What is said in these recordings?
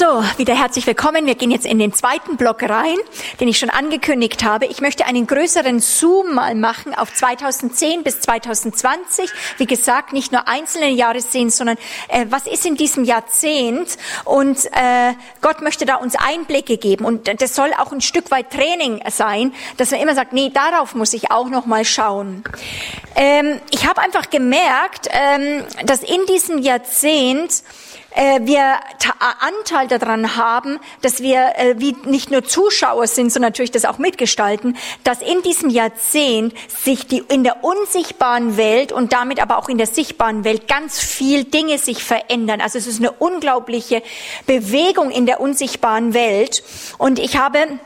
So, wieder herzlich willkommen. Wir gehen jetzt in den zweiten Block rein, den ich schon angekündigt habe. Ich möchte einen größeren Zoom mal machen auf 2010 bis 2020. Wie gesagt, nicht nur einzelne Jahre sehen, sondern äh, was ist in diesem Jahrzehnt? Und äh, Gott möchte da uns Einblicke geben. Und das soll auch ein Stück weit Training sein, dass man immer sagt, nee, darauf muss ich auch noch mal schauen. Ähm, ich habe einfach gemerkt, ähm, dass in diesem Jahrzehnt äh, wir Anteil daran haben, dass wir äh, wie nicht nur Zuschauer sind, sondern natürlich das auch mitgestalten, dass in diesem Jahrzehnt sich die in der unsichtbaren Welt und damit aber auch in der sichtbaren Welt ganz viel Dinge sich verändern. Also es ist eine unglaubliche Bewegung in der unsichtbaren Welt. Und ich habe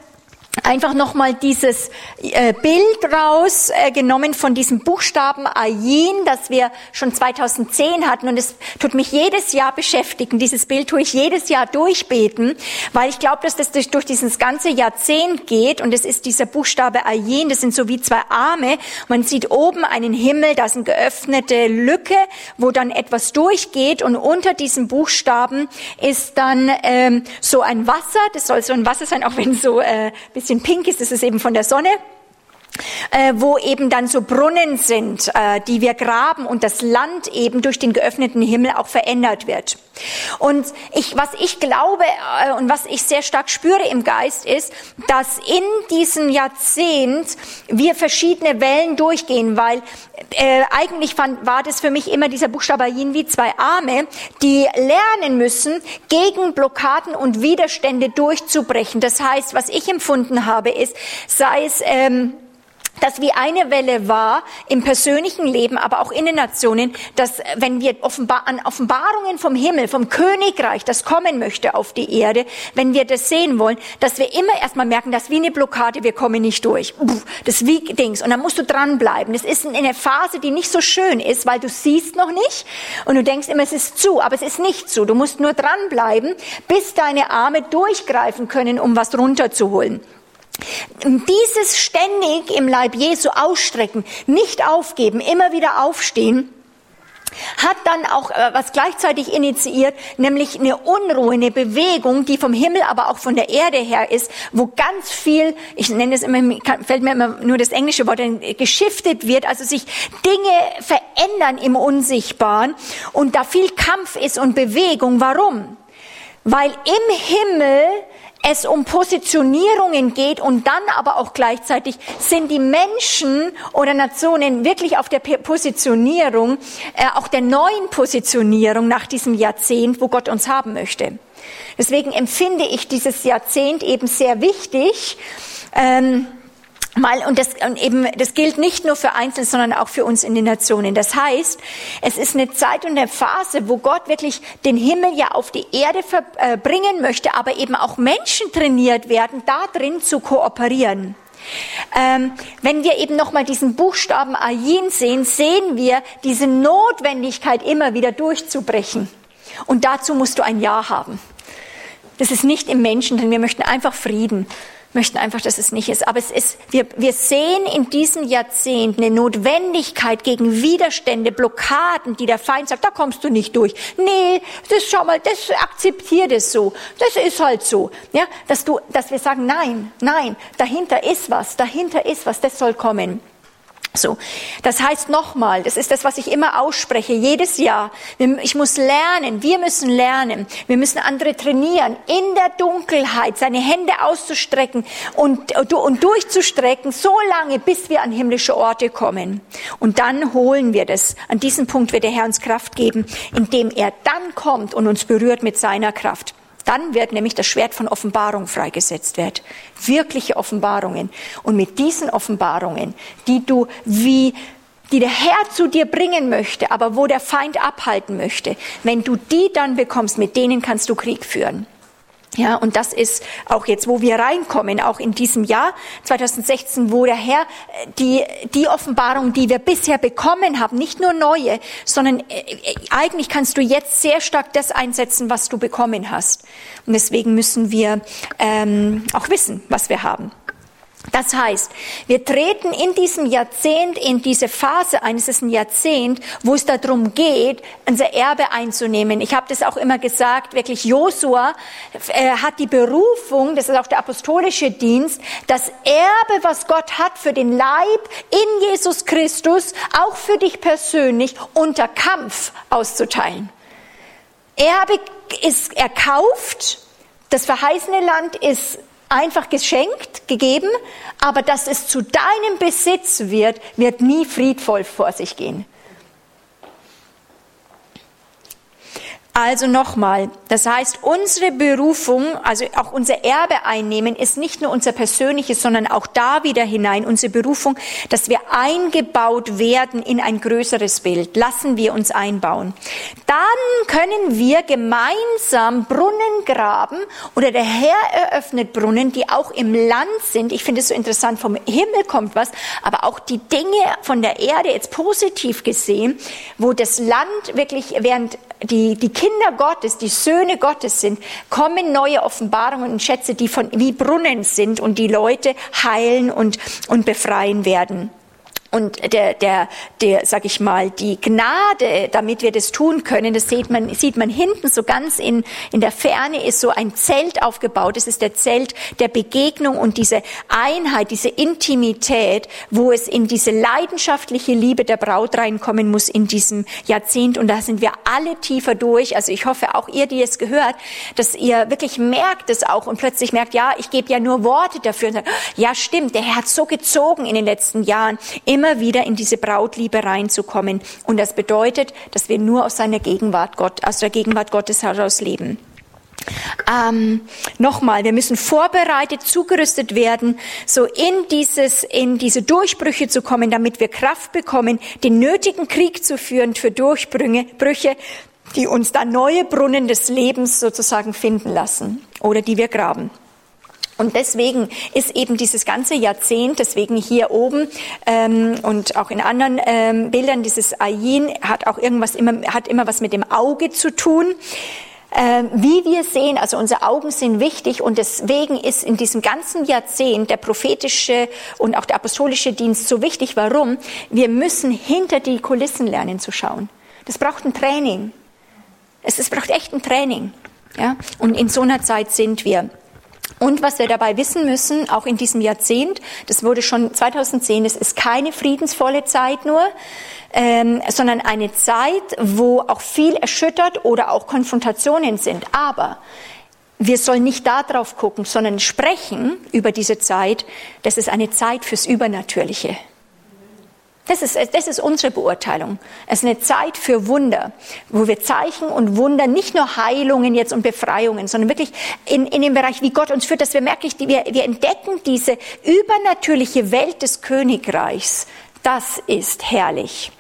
einfach nochmal dieses äh, Bild rausgenommen äh, von diesem Buchstaben Ayin, das wir schon 2010 hatten. Und es tut mich jedes Jahr beschäftigen. Dieses Bild tue ich jedes Jahr durchbeten, weil ich glaube, dass das durch, durch dieses ganze Jahrzehnt geht. Und es ist dieser Buchstabe Ayin, das sind so wie zwei Arme. Man sieht oben einen Himmel, da ist eine geöffnete Lücke, wo dann etwas durchgeht. Und unter diesem Buchstaben ist dann ähm, so ein Wasser. Das soll so ein Wasser sein, auch wenn so äh, bisschen pink ist, ist eben von der Sonne äh, wo eben dann so Brunnen sind, äh, die wir graben und das Land eben durch den geöffneten Himmel auch verändert wird. Und ich, was ich glaube äh, und was ich sehr stark spüre im Geist ist, dass in diesem Jahrzehnt wir verschiedene Wellen durchgehen, weil äh, eigentlich fand, war das für mich immer dieser Buchstabe Yin wie zwei Arme, die lernen müssen, gegen Blockaden und Widerstände durchzubrechen. Das heißt, was ich empfunden habe, ist, sei es ähm, dass wie eine Welle war im persönlichen Leben, aber auch in den Nationen, dass wenn wir offenbar, an Offenbarungen vom Himmel, vom Königreich, das kommen möchte auf die Erde, wenn wir das sehen wollen, dass wir immer erstmal merken, dass wie eine Blockade, wir kommen nicht durch. Das ist wie Dings. Und dann musst du dranbleiben. Das ist eine Phase, die nicht so schön ist, weil du siehst noch nicht und du denkst immer, es ist zu, aber es ist nicht zu. Du musst nur dranbleiben, bis deine Arme durchgreifen können, um was runterzuholen. Dieses ständig im Leib Jesu ausstrecken, nicht aufgeben, immer wieder aufstehen, hat dann auch äh, was gleichzeitig initiiert, nämlich eine Unruhe, eine Bewegung, die vom Himmel, aber auch von der Erde her ist, wo ganz viel, ich nenne es immer, fällt mir immer nur das englische Wort, geschiftet wird, also sich Dinge verändern im Unsichtbaren und da viel Kampf ist und Bewegung. Warum? Weil im Himmel es um Positionierungen geht und dann aber auch gleichzeitig sind die Menschen oder Nationen wirklich auf der Positionierung, äh, auch der neuen Positionierung nach diesem Jahrzehnt, wo Gott uns haben möchte. Deswegen empfinde ich dieses Jahrzehnt eben sehr wichtig. Ähm, Mal, und das, und eben, das gilt nicht nur für Einzelne, sondern auch für uns in den Nationen. Das heißt, es ist eine Zeit und eine Phase, wo Gott wirklich den Himmel ja auf die Erde verbringen äh, möchte, aber eben auch Menschen trainiert werden, da drin zu kooperieren. Ähm, wenn wir eben nochmal diesen Buchstaben Ayin sehen, sehen wir diese Notwendigkeit immer wieder durchzubrechen. Und dazu musst du ein Ja haben. Das ist nicht im Menschen, denn wir möchten einfach Frieden möchten einfach, dass es nicht ist. Aber es ist, wir, wir sehen in diesem Jahrzehnt eine Notwendigkeit gegen Widerstände, Blockaden, die der Feind sagt, da kommst du nicht durch. Nee, das schau mal, das akzeptiert es so. Das ist halt so. Ja, dass du, dass wir sagen, nein, nein, dahinter ist was, dahinter ist was, das soll kommen. So, das heißt nochmal, das ist das, was ich immer ausspreche, jedes Jahr. Ich muss lernen, wir müssen lernen, wir müssen andere trainieren, in der Dunkelheit seine Hände auszustrecken und, und durchzustrecken, so lange, bis wir an himmlische Orte kommen. Und dann holen wir das. An diesem Punkt wird der Herr uns Kraft geben, indem er dann kommt und uns berührt mit seiner Kraft. Dann wird nämlich das Schwert von Offenbarung freigesetzt wird. Wirkliche Offenbarungen. Und mit diesen Offenbarungen, die du wie die der Herr zu dir bringen möchte, aber wo der Feind abhalten möchte, wenn du die dann bekommst, mit denen kannst du Krieg führen. Ja, und das ist auch jetzt, wo wir reinkommen, auch in diesem Jahr 2016, wo der Herr äh, die, die Offenbarung, die wir bisher bekommen haben, nicht nur neue, sondern äh, äh, eigentlich kannst du jetzt sehr stark das einsetzen, was du bekommen hast. Und deswegen müssen wir ähm, auch wissen, was wir haben. Das heißt, wir treten in diesem Jahrzehnt, in diese Phase eines ist ein Jahrzehnt, wo es darum geht, unser Erbe einzunehmen. Ich habe das auch immer gesagt, wirklich Josua äh, hat die Berufung, das ist auch der apostolische Dienst, das Erbe, was Gott hat für den Leib in Jesus Christus, auch für dich persönlich, unter Kampf auszuteilen. Erbe ist erkauft, das verheißene Land ist einfach geschenkt, gegeben, aber dass es zu deinem Besitz wird, wird nie friedvoll vor sich gehen. Also nochmal, das heißt, unsere Berufung, also auch unser Erbe einnehmen, ist nicht nur unser persönliches, sondern auch da wieder hinein unsere Berufung, dass wir eingebaut werden in ein größeres Bild. Lassen wir uns einbauen. Dann können wir gemeinsam Brunnen graben oder der Herr eröffnet Brunnen, die auch im Land sind. Ich finde es so interessant, vom Himmel kommt was, aber auch die Dinge von der Erde jetzt positiv gesehen, wo das Land wirklich während die, die Kinder Gottes, die Söhne Gottes sind, kommen neue Offenbarungen und Schätze, die von, wie Brunnen sind und die Leute heilen und, und befreien werden und der, der, der, sag ich mal, die Gnade, damit wir das tun können, das sieht man, sieht man hinten so ganz in, in der Ferne ist so ein Zelt aufgebaut. Das ist der Zelt der Begegnung und diese Einheit, diese Intimität, wo es in diese leidenschaftliche Liebe der Braut reinkommen muss in diesem Jahrzehnt. Und da sind wir alle tiefer durch. Also ich hoffe auch ihr, die es gehört, dass ihr wirklich merkt es auch und plötzlich merkt, ja, ich gebe ja nur Worte dafür. Ja, stimmt, der Herr hat so gezogen in den letzten Jahren. Immer immer wieder in diese Brautliebe reinzukommen. Und das bedeutet, dass wir nur aus seiner Gegenwart Gott, aus der Gegenwart Gottes heraus leben. Ähm, Nochmal, wir müssen vorbereitet, zugerüstet werden, so in dieses, in diese Durchbrüche zu kommen, damit wir Kraft bekommen, den nötigen Krieg zu führen für Durchbrüche, Brüche, die uns dann neue Brunnen des Lebens sozusagen finden lassen oder die wir graben. Und deswegen ist eben dieses ganze Jahrzehnt, deswegen hier oben ähm, und auch in anderen ähm, Bildern, dieses Ayin hat auch irgendwas immer, hat immer was mit dem Auge zu tun. Ähm, wie wir sehen, also unsere Augen sind wichtig und deswegen ist in diesem ganzen Jahrzehnt der prophetische und auch der apostolische Dienst so wichtig. Warum? Wir müssen hinter die Kulissen lernen zu schauen. Das braucht ein Training. Es, es braucht echt ein Training. Ja? Und in so einer Zeit sind wir. Und was wir dabei wissen müssen, auch in diesem Jahrzehnt, das wurde schon 2010, es ist keine friedensvolle Zeit nur, ähm, sondern eine Zeit, wo auch viel erschüttert oder auch Konfrontationen sind. Aber wir sollen nicht darauf gucken, sondern sprechen über diese Zeit. Das ist eine Zeit fürs Übernatürliche. Das ist, das ist unsere Beurteilung. Es ist eine Zeit für Wunder, wo wir Zeichen und Wunder, nicht nur Heilungen jetzt und Befreiungen, sondern wirklich in, in dem Bereich, wie Gott uns führt, dass wir merken, wir, wir entdecken diese übernatürliche Welt des Königreichs. Das ist herrlich.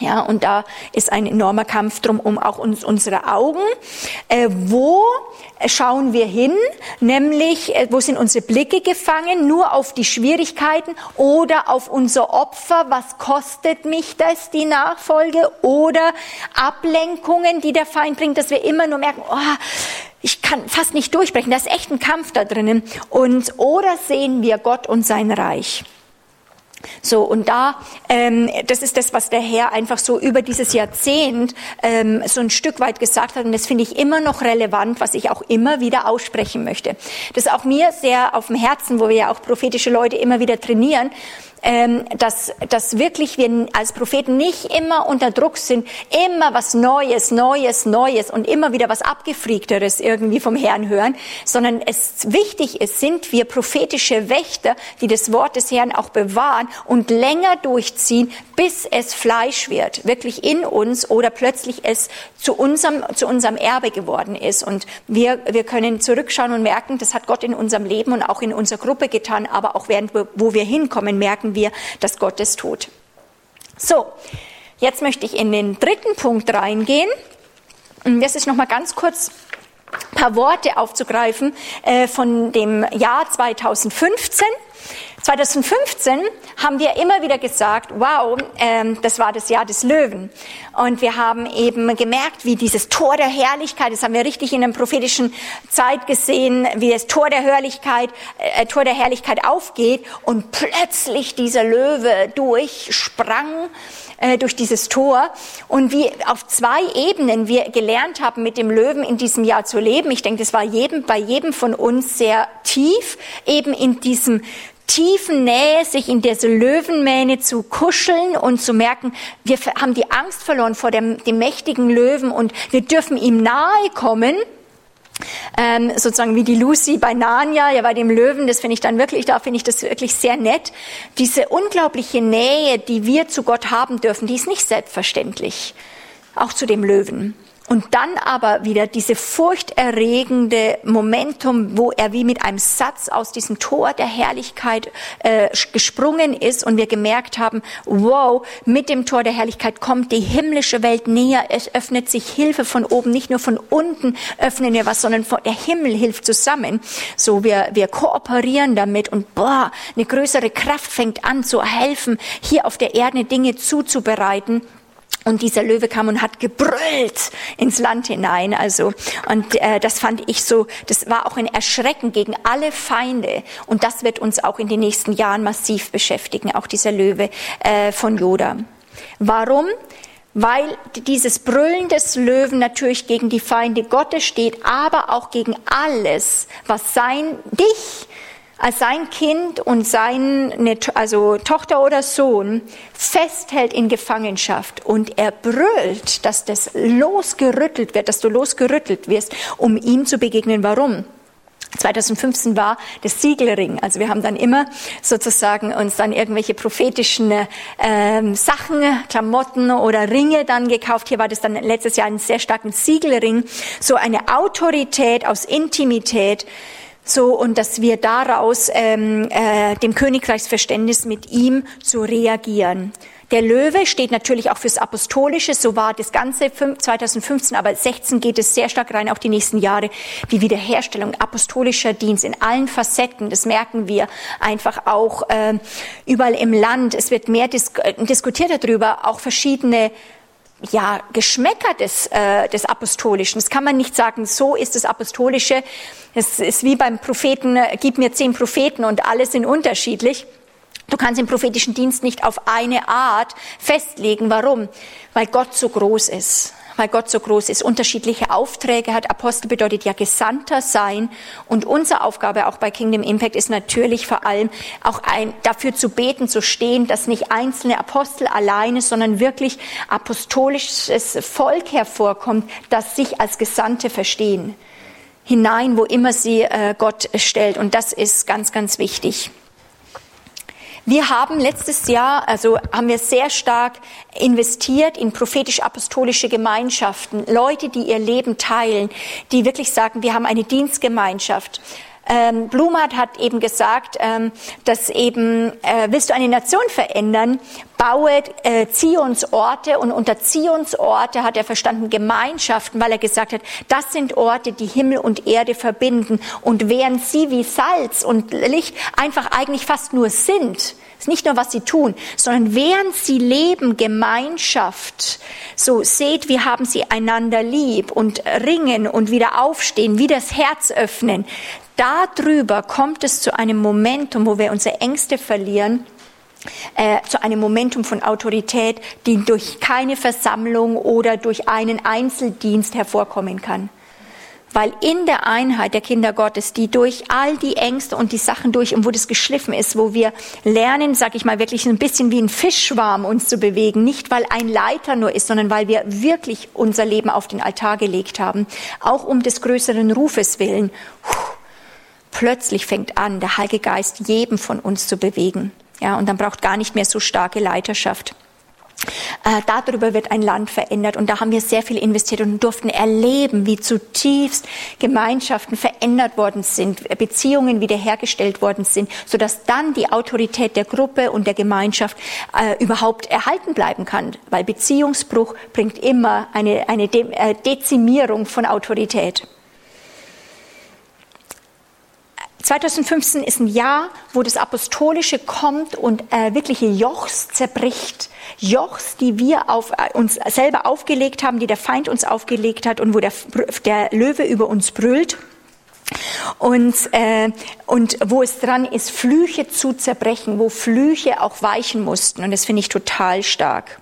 Ja, und da ist ein enormer Kampf drum um auch uns, unsere Augen. Äh, wo schauen wir hin? Nämlich, äh, wo sind unsere Blicke gefangen? Nur auf die Schwierigkeiten oder auf unser Opfer? Was kostet mich das, die Nachfolge? Oder Ablenkungen, die der Feind bringt, dass wir immer nur merken, oh, ich kann fast nicht durchbrechen. Da ist echt ein Kampf da drinnen. Und, oder sehen wir Gott und sein Reich? So, und da, ähm, das ist das, was der Herr einfach so über dieses Jahrzehnt ähm, so ein Stück weit gesagt hat. Und das finde ich immer noch relevant, was ich auch immer wieder aussprechen möchte. Das ist auch mir sehr auf dem Herzen, wo wir ja auch prophetische Leute immer wieder trainieren, dass, dass wirklich wir als Propheten nicht immer unter Druck sind, immer was Neues, Neues, Neues und immer wieder was Abgefriegteres irgendwie vom Herrn hören, sondern es wichtig ist, sind wir prophetische Wächter, die das Wort des Herrn auch bewahren und länger durchziehen, bis es Fleisch wird, wirklich in uns oder plötzlich es zu unserem, zu unserem Erbe geworden ist. Und wir, wir können zurückschauen und merken, das hat Gott in unserem Leben und auch in unserer Gruppe getan, aber auch während, wo wir hinkommen, merken wir, dass Gott es tut. So, jetzt möchte ich in den dritten Punkt reingehen. Und das ist nochmal ganz kurz ein paar Worte aufzugreifen äh, von dem Jahr 2015. 2015 haben wir immer wieder gesagt, wow, ähm, das war das Jahr des Löwen. Und wir haben eben gemerkt, wie dieses Tor der Herrlichkeit, das haben wir richtig in der prophetischen Zeit gesehen, wie das Tor der Herrlichkeit, äh, Tor der Herrlichkeit aufgeht und plötzlich dieser Löwe durchsprang äh, durch dieses Tor und wie auf zwei Ebenen wir gelernt haben, mit dem Löwen in diesem Jahr zu leben. Ich denke, das war jedem, bei jedem von uns sehr tief, eben in diesem tiefen Nähe, sich in diese Löwenmähne zu kuscheln und zu merken, wir haben die Angst verloren vor dem, dem mächtigen Löwen und wir dürfen ihm nahe kommen ähm, sozusagen wie die Lucy bei Narnia, ja bei dem Löwen, das finde ich dann wirklich, da finde ich das wirklich sehr nett. Diese unglaubliche Nähe, die wir zu Gott haben dürfen, die ist nicht selbstverständlich, auch zu dem Löwen. Und dann aber wieder diese furchterregende Momentum, wo er wie mit einem Satz aus diesem Tor der Herrlichkeit äh, gesprungen ist und wir gemerkt haben, wow, mit dem Tor der Herrlichkeit kommt die himmlische Welt näher. Es öffnet sich Hilfe von oben, nicht nur von unten öffnen wir was, sondern von, der Himmel hilft zusammen. So wir, wir kooperieren damit und boah, eine größere Kraft fängt an zu helfen, hier auf der Erde Dinge zuzubereiten und dieser Löwe kam und hat gebrüllt ins Land hinein. Also und äh, das fand ich so. Das war auch ein Erschrecken gegen alle Feinde. Und das wird uns auch in den nächsten Jahren massiv beschäftigen. Auch dieser Löwe äh, von Joda. Warum? Weil dieses Brüllen des Löwen natürlich gegen die Feinde Gottes steht, aber auch gegen alles, was sein dich als sein Kind und seine also Tochter oder Sohn festhält in Gefangenschaft und er brüllt, dass das losgerüttelt wird, dass du losgerüttelt wirst, um ihm zu begegnen. Warum? 2015 war das Siegelring. Also wir haben dann immer sozusagen uns dann irgendwelche prophetischen ähm, Sachen, Klamotten oder Ringe dann gekauft. Hier war das dann letztes Jahr ein sehr starken Siegelring. So eine Autorität aus Intimität, so und dass wir daraus ähm, äh, dem Königreichsverständnis mit ihm zu reagieren. Der Löwe steht natürlich auch fürs Apostolische, so war das Ganze 2015, aber 16 geht es sehr stark rein, auch die nächsten Jahre, die Wiederherstellung apostolischer Dienst in allen Facetten, das merken wir einfach auch äh, überall im Land. Es wird mehr dis diskutiert darüber, auch verschiedene ja, Geschmäcker des, äh, des Apostolischen. Das kann man nicht sagen, so ist das Apostolische. Es ist wie beim Propheten, äh, gib mir zehn Propheten und alle sind unterschiedlich. Du kannst den prophetischen Dienst nicht auf eine Art festlegen. Warum? Weil Gott so groß ist weil Gott so groß ist, unterschiedliche Aufträge hat. Apostel bedeutet ja Gesandter sein. Und unsere Aufgabe auch bei Kingdom Impact ist natürlich vor allem auch ein, dafür zu beten, zu stehen, dass nicht einzelne Apostel alleine, sondern wirklich apostolisches Volk hervorkommt, das sich als Gesandte verstehen. Hinein, wo immer sie äh, Gott stellt. Und das ist ganz, ganz wichtig. Wir haben letztes Jahr, also haben wir sehr stark investiert in prophetisch-apostolische Gemeinschaften, Leute, die ihr Leben teilen, die wirklich sagen, wir haben eine Dienstgemeinschaft. Ähm, Blumhardt hat eben gesagt, ähm, dass eben, äh, willst du eine Nation verändern, baue äh, Zionsorte und unter Zionsorte hat er verstanden Gemeinschaften, weil er gesagt hat, das sind Orte, die Himmel und Erde verbinden und während sie wie Salz und Licht einfach eigentlich fast nur sind, ist nicht nur, was sie tun, sondern während sie leben, Gemeinschaft. So seht, wie haben sie einander lieb und ringen und wieder aufstehen, wie das Herz öffnen. Darüber kommt es zu einem Momentum, wo wir unsere Ängste verlieren, äh, zu einem Momentum von Autorität, die durch keine Versammlung oder durch einen Einzeldienst hervorkommen kann. Weil in der Einheit der Kinder Gottes, die durch all die Ängste und die Sachen durch und wo das geschliffen ist, wo wir lernen, sag ich mal, wirklich ein bisschen wie ein Fischschwarm uns zu bewegen, nicht weil ein Leiter nur ist, sondern weil wir wirklich unser Leben auf den Altar gelegt haben, auch um des größeren Rufes willen. Puh plötzlich fängt an, der Heilige Geist jedem von uns zu bewegen. Ja, und dann braucht gar nicht mehr so starke Leiterschaft. Äh, darüber wird ein Land verändert und da haben wir sehr viel investiert und durften erleben, wie zutiefst Gemeinschaften verändert worden sind, Beziehungen wiederhergestellt worden sind, sodass dann die Autorität der Gruppe und der Gemeinschaft äh, überhaupt erhalten bleiben kann, weil Beziehungsbruch bringt immer eine, eine De äh, Dezimierung von Autorität. 2015 ist ein Jahr, wo das Apostolische kommt und äh, wirkliche Jochs zerbricht. Jochs, die wir auf äh, uns selber aufgelegt haben, die der Feind uns aufgelegt hat und wo der, der Löwe über uns brüllt. Und, äh, und wo es dran ist, Flüche zu zerbrechen, wo Flüche auch weichen mussten. Und das finde ich total stark.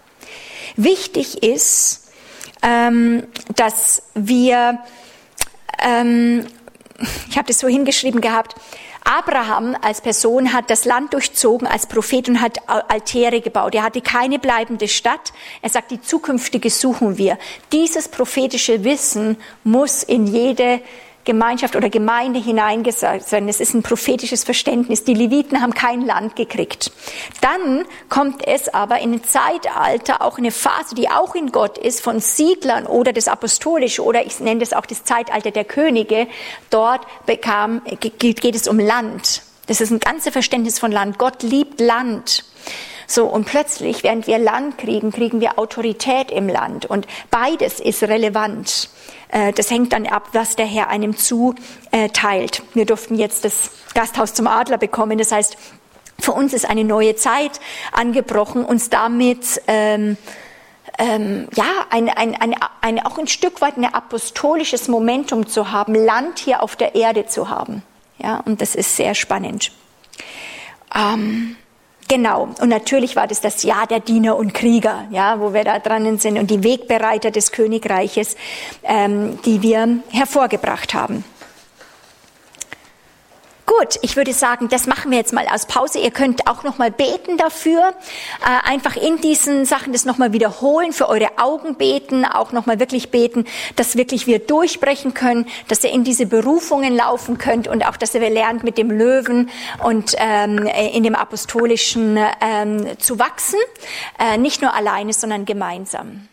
Wichtig ist, ähm, dass wir ähm, ich habe das so hingeschrieben gehabt, Abraham als Person hat das Land durchzogen als Prophet und hat Altäre gebaut. Er hatte keine bleibende Stadt. Er sagt, die zukünftige suchen wir. Dieses prophetische Wissen muss in jede Gemeinschaft oder Gemeinde hineingesagt werden. Es ist ein prophetisches Verständnis. Die Leviten haben kein Land gekriegt. Dann kommt es aber in ein Zeitalter, auch eine Phase, die auch in Gott ist, von Siedlern oder das Apostolische oder ich nenne das auch das Zeitalter der Könige. Dort bekam, geht es um Land. Das ist ein ganzes Verständnis von Land. Gott liebt Land. So, und plötzlich, während wir Land kriegen, kriegen wir Autorität im Land. Und beides ist relevant. Äh, das hängt dann ab, was der Herr einem zuteilt. Wir durften jetzt das Gasthaus zum Adler bekommen. Das heißt, für uns ist eine neue Zeit angebrochen, uns damit ähm, ähm, ja, ein, ein, ein, ein, auch ein Stück weit ein apostolisches Momentum zu haben, Land hier auf der Erde zu haben. Ja, und das ist sehr spannend. Ähm, Genau. Und natürlich war das das Jahr der Diener und Krieger, ja, wo wir da dran sind und die Wegbereiter des Königreiches, ähm, die wir hervorgebracht haben. Gut, ich würde sagen, das machen wir jetzt mal aus Pause. Ihr könnt auch noch mal beten dafür, äh, einfach in diesen Sachen das noch mal wiederholen, für eure Augen beten, auch noch mal wirklich beten, dass wirklich wir durchbrechen können, dass ihr in diese Berufungen laufen könnt und auch, dass ihr lernt mit dem Löwen und ähm, in dem Apostolischen ähm, zu wachsen, äh, nicht nur alleine, sondern gemeinsam.